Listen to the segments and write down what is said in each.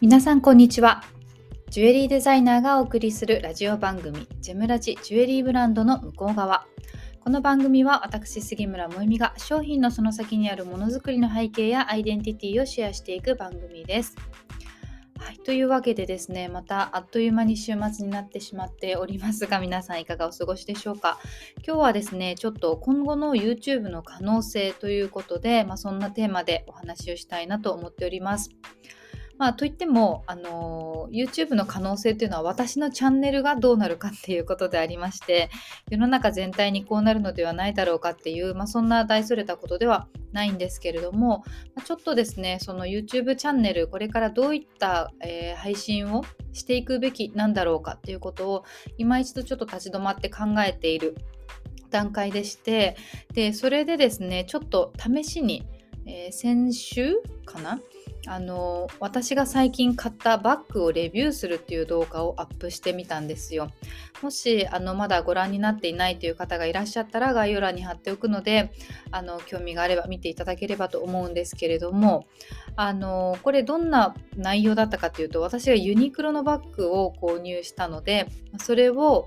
皆さんこんにちはジュエリーデザイナーがお送りするラジオ番組ジェムラジジュエリーブランドの向こう側この番組は私杉村萌実が商品のその先にあるものづくりの背景やアイデンティティをシェアしていく番組ですはい、というわけでですね、またあっという間に週末になってしまっておりますが、皆さんいかがお過ごしでしょうか。今日はですね、ちょっと今後の YouTube の可能性ということで、まあ、そんなテーマでお話をしたいなと思っております。まあ、といっても、あの YouTube の可能性っていうのは私のチャンネルがどうなるかっていうことでありまして世の中全体にこうなるのではないだろうかっていう、まあ、そんな大それたことではないんですけれども、ま、ちょっとですねその YouTube チャンネルこれからどういった、えー、配信をしていくべきなんだろうかっていうことを今一度ちょっと立ち止まって考えている段階でしてでそれでですねちょっと試しに、えー、先週かなあの私が最近買ったバッグをレビューするっていう動画をアップしてみたんですよ。もしあのまだご覧になっていないという方がいらっしゃったら概要欄に貼っておくのであの興味があれば見ていただければと思うんですけれどもあのこれどんな内容だったかというと私がユニクロのバッグを購入したのでそれを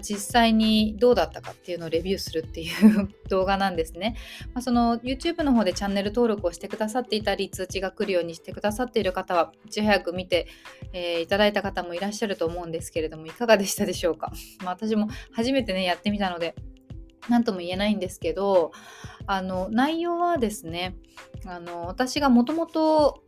実際にどうだったかっていうのをレビューするっていう 動画なんですね。まあ、その YouTube の方でチャンネル登録をしてくださっていたり通知が来るようにしてくださっている方はいち早く見て、えー、いただいた方もいらっしゃると思うんですけれどもいかがでしたでしょうか？まあ、私も初めてねやってみたので何とも言えないんですけどあの内容はですねあの私がもともと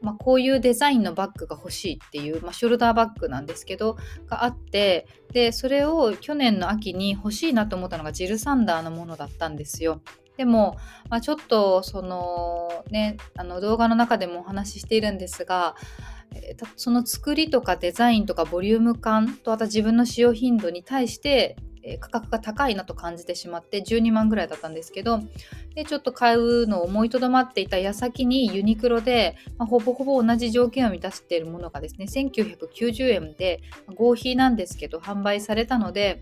まあこういうデザインのバッグが欲しいっていう、まあ、ショルダーバッグなんですけどがあってでそれを去年の秋に欲しいなと思ったのがジル・サンダーのものだったんですよ。でも、まあ、ちょっとそのねあの動画の中でもお話ししているんですがその作りとかデザインとかボリューム感とあと自分の使用頻度に対してえ価格が高いなと感じてしまって12万ぐらいだったんですけどでちょっと買うのを思いとどまっていた矢先にユニクロで、まあ、ほぼほぼ同じ条件を満たしているものがですね1990円で合皮なんですけど販売されたので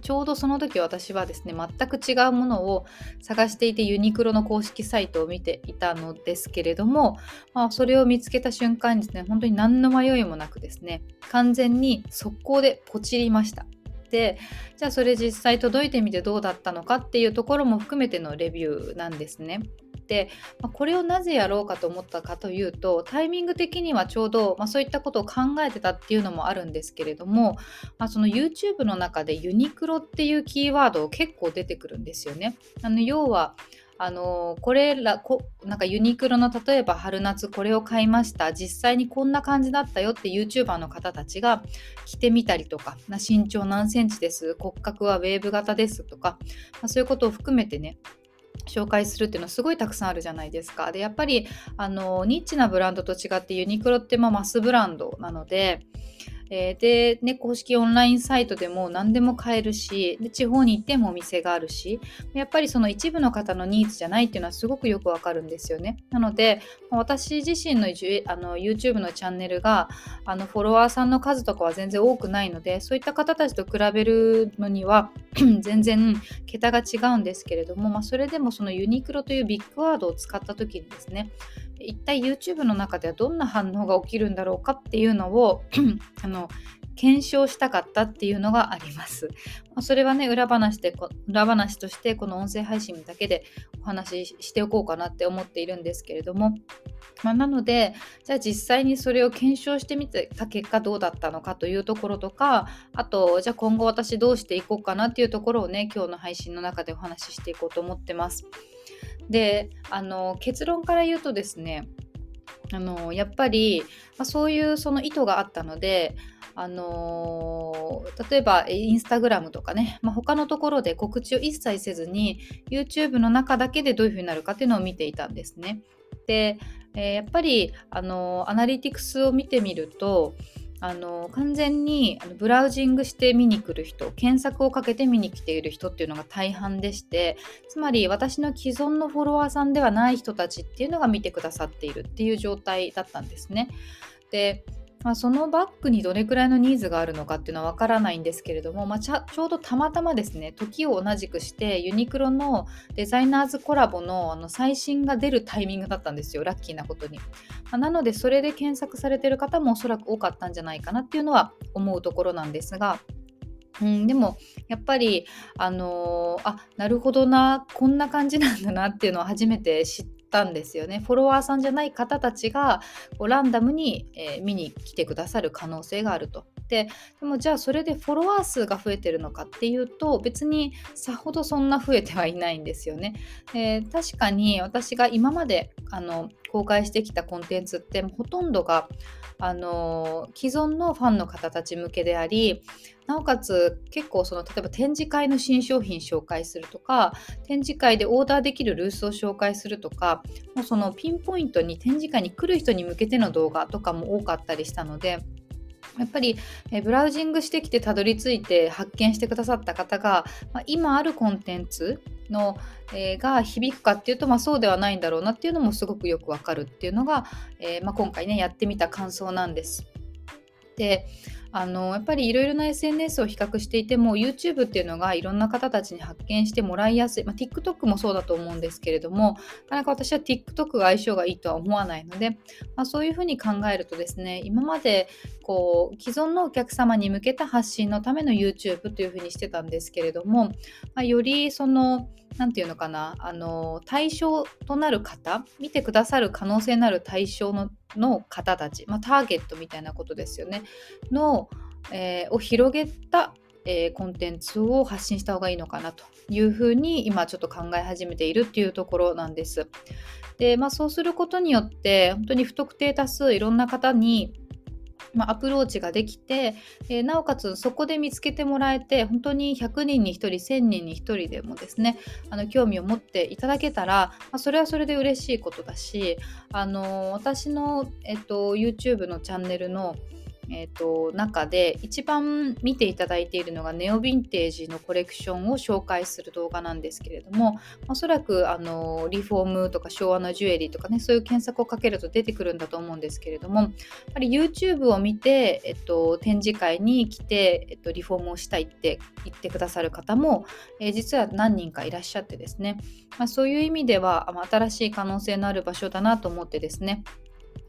ちょうどその時私はですね全く違うものを探していてユニクロの公式サイトを見ていたのですけれども、まあ、それを見つけた瞬間にですね本当に何の迷いもなくですね完全に速攻でポチりました。ってじゃあそれ実際届いてみてどうだったのかっていうところも含めてのレビューなんですね。で、これをなぜやろうかと思ったかというとタイミング的にはちょうど、まあ、そういったことを考えてたっていうのもあるんですけれども、まあ、その YouTube の中でユニクロっていうキーワード結構出てくるんですよね。あの要はあのこれらこなんかユニクロの例えば春夏これを買いました実際にこんな感じだったよって YouTuber の方たちが着てみたりとか身長何センチです？骨格はウェーブ型ですとか、まあ、そういうことを含めてね紹介するっていうのはすごいたくさんあるじゃないですか。でやっぱりあのニッチなブランドと違ってユニクロってまあマスブランドなのでえー、で、ね、公式オンラインサイトでも何でも買えるしで地方に行ってもお店があるしやっぱりその一部の方のニーズじゃないっていうのはすごくよくわかるんですよね。なので私自身のあの YouTube のチャンネルがあのフォロワーさんの数とかは全然多くないのでそういった方たちと比べるのには 全然桁が違うんですけれども、まあ、それでもそのユニクロというビッグワードを使った時にですね一体 YouTube の中ではどんな反応が起きるんだろうかっていうのを あの検証したかったっていうのがあります。ま、それはね裏話で裏話としてこの音声配信だけでお話ししておこうかなって思っているんですけれども、まあ、なのでじゃあ実際にそれを検証してみてた結果どうだったのかというところとかあとじゃあ今後私どうしていこうかなっていうところをね今日の配信の中でお話ししていこうと思ってます。であの結論から言うとですねあのやっぱり、まあ、そういうその意図があったのであのー、例えばインスタグラムとかね、まあ、他のところで告知を一切せずに YouTube の中だけでどういうふうになるかっていうのを見ていたんですね。で、えー、やっぱり、あのー、アナリティクスを見てみるとあの完全にあのブラウジングして見に来る人検索をかけて見に来ている人っていうのが大半でしてつまり私の既存のフォロワーさんではない人たちっていうのが見てくださっているっていう状態だったんですね。でまあ、そのバッグにどれくらいのニーズがあるのかっていうのはわからないんですけれども、まあ、ちょうどたまたまですね時を同じくしてユニクロのデザイナーズコラボのあの最新が出るタイミングだったんですよラッキーなことに、まあ、なのでそれで検索されてる方もおそらく多かったんじゃないかなっていうのは思うところなんですがうん、でもやっぱりあのー、あなるほどなこんな感じなんだなっていうのを初めて知ってたんですよねフォロワーさんじゃない方たちがこうランダムに、えー、見に来てくださる可能性があると。ででもじゃあそれでフォロワー数が増えてるのかっていうと別にさほどそんな増えてはいないんですよね。で確かに私が今まであの公開してきたコンテンツってほとんどがあの既存のファンの方たち向けでありなおかつ結構その例えば展示会の新商品紹介するとか展示会でオーダーできるルースを紹介するとかもうそのピンポイントに展示会に来る人に向けての動画とかも多かったりしたのでやっぱり、えブラウジングしてきてたどり着いて発見してくださった方が、まあ、今あるコンテンツの、えー、が響くかっていうと、まあ、そうではないんだろうなっていうのもすごくよくわかるっていうのが、えー、まあ、今回ねやってみた感想なんです。であのやっぱりいろいろな SNS を比較していても YouTube っていうのがいろんな方たちに発見してもらいやすい、まあ、TikTok もそうだと思うんですけれどもなかなか私は TikTok が相性がいいとは思わないので、まあ、そういうふうに考えるとですね今までこう既存のお客様に向けた発信のための YouTube というふうにしてたんですけれども、まあ、よりその何て言うのかな？あの対象となる方見てくださる可能性のある対象のの方たち、まあ、ターゲットみたいなことですよねの、えー、を広げた、えー、コンテンツを発信した方がいいのかなというふうに今ちょっと考え始めているっていうところなんです。で、まあ、そうすることによって本当に不特定多数いろんな方にまあ、アプローチができて、えー、なおかつそこで見つけてもらえて本当に100人に1人1000人に1人でもですねあの興味を持っていただけたら、まあ、それはそれで嬉しいことだし、あのー、私の、えっと、YouTube のチャンネルのえーと、中で一番見ていただいているのがネオヴィンテージのコレクションを紹介する動画なんですけれどもおそらくあのリフォームとか昭和のジュエリーとかねそういう検索をかけると出てくるんだと思うんですけれどもやっぱり YouTube を見て、えっと、展示会に来て、えっと、リフォームをしたいって言ってくださる方も、えー、実は何人かいらっしゃってですね、まあ、そういう意味では新しい可能性のある場所だなと思ってですね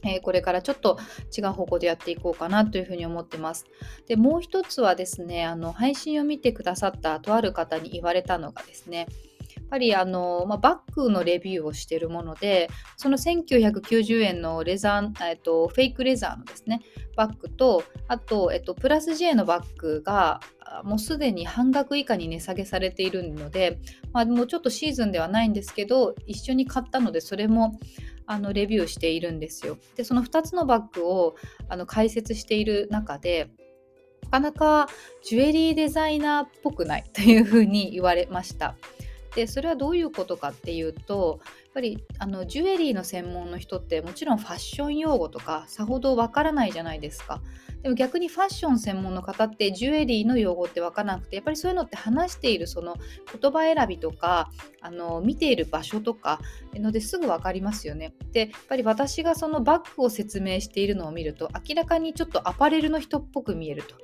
え、これからちょっと違う方向でやっていこうかなというふうに思ってます。でもう一つはですねあの配信を見てくださったとある方に言われたのがですねやっぱりあの、まあ、バッグのレビューをしているものでその1990円のレザー、えっと、フェイクレザーのですねバッグとあと、えっと、プラス J のバッグがもうすでに半額以下に値下げされているので、まあ、もうちょっとシーズンではないんですけど一緒に買ったのでそれもあのレビューしているんですよ。でその2つのバッグをあの解説している中でなかなかジュエリーデザイナーっぽくない というふうに言われました。でそれはどういうことかっていうとやっぱりあのジュエリーの専門の人ってもちろんファッション用語とかさほどわからないじゃないですか。でも逆にファッション専門の方ってジュエリーの用語って分からなくてやっぱりそういうのって話しているその言葉選びとかあの見ている場所とかのですぐ分かりますよね。でやっぱり私がそのバッグを説明しているのを見ると明らかにちょっとアパレルの人っぽく見えると。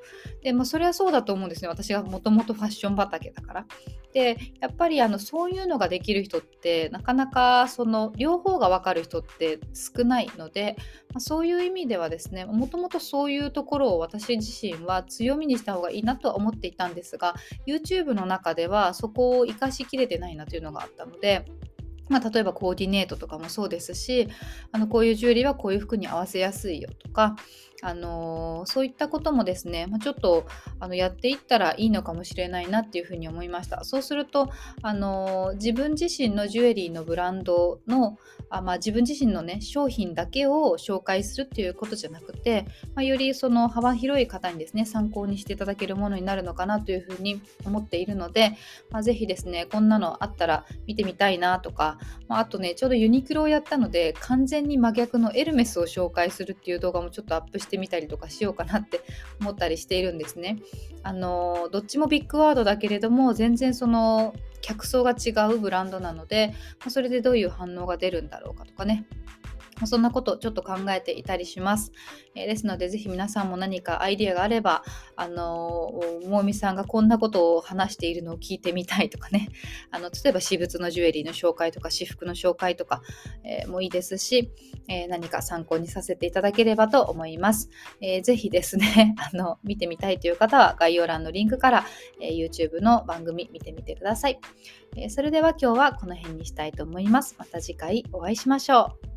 でまあそれはそうだと思うんですね私がもともとファッション畑だから。でやっぱりあのそういうのができる人ってなかなかその両方が分かる人って少ないので、まあ、そういう意味ではですねもともとそういうところを私自身は強みにした方がいいなとは思っていたんですが YouTube の中ではそこを生かしきれてないなというのがあったので。まあ、例えばコーディネートとかもそうですしあのこういうジュエリーはこういう服に合わせやすいよとかあの、そういったこともですね、まあ、ちょっとあのやっていったらいいのかもしれないなっていうふうに思いました。そうすると、あの、自分自身のジュエリーのブランドのあ、まあ、自分自身のね商品だけを紹介するっていうことじゃなくて、まあ、よりその幅広い方にですね参考にしていただけるものになるのかなというふうに思っているので、まあ、ぜひですねこんなのあったら見てみたいなとか、まあ、あとねちょうどユニクロをやったので完全に真逆のエルメスを紹介するっていう動画もちょっとアップしてしてみたりとかしようかなって思ったりしているんですね。あのどっちもビッグワードだけれども全然その客層が違うブランドなので、まそれでどういう反応が出るんだろうかとかねそんなことをちょっと考えていたりします。え、ですので、ぜひ皆さんも何かアイデアがあれば、あの、もみさんがこんなことを話しているのを聞いてみたいとかね、あの例えば私物のジュエリーの紹介とか、私服の紹介とか、えー、もいいですし、え何か参考にさせていただければと思います。えー、ぜひですね、あの、見てみたいという方は概要欄のリンクから、え YouTube の番組見てみてください。えそれでは今日はこの辺にしたいと思います。また次回お会いしましょう。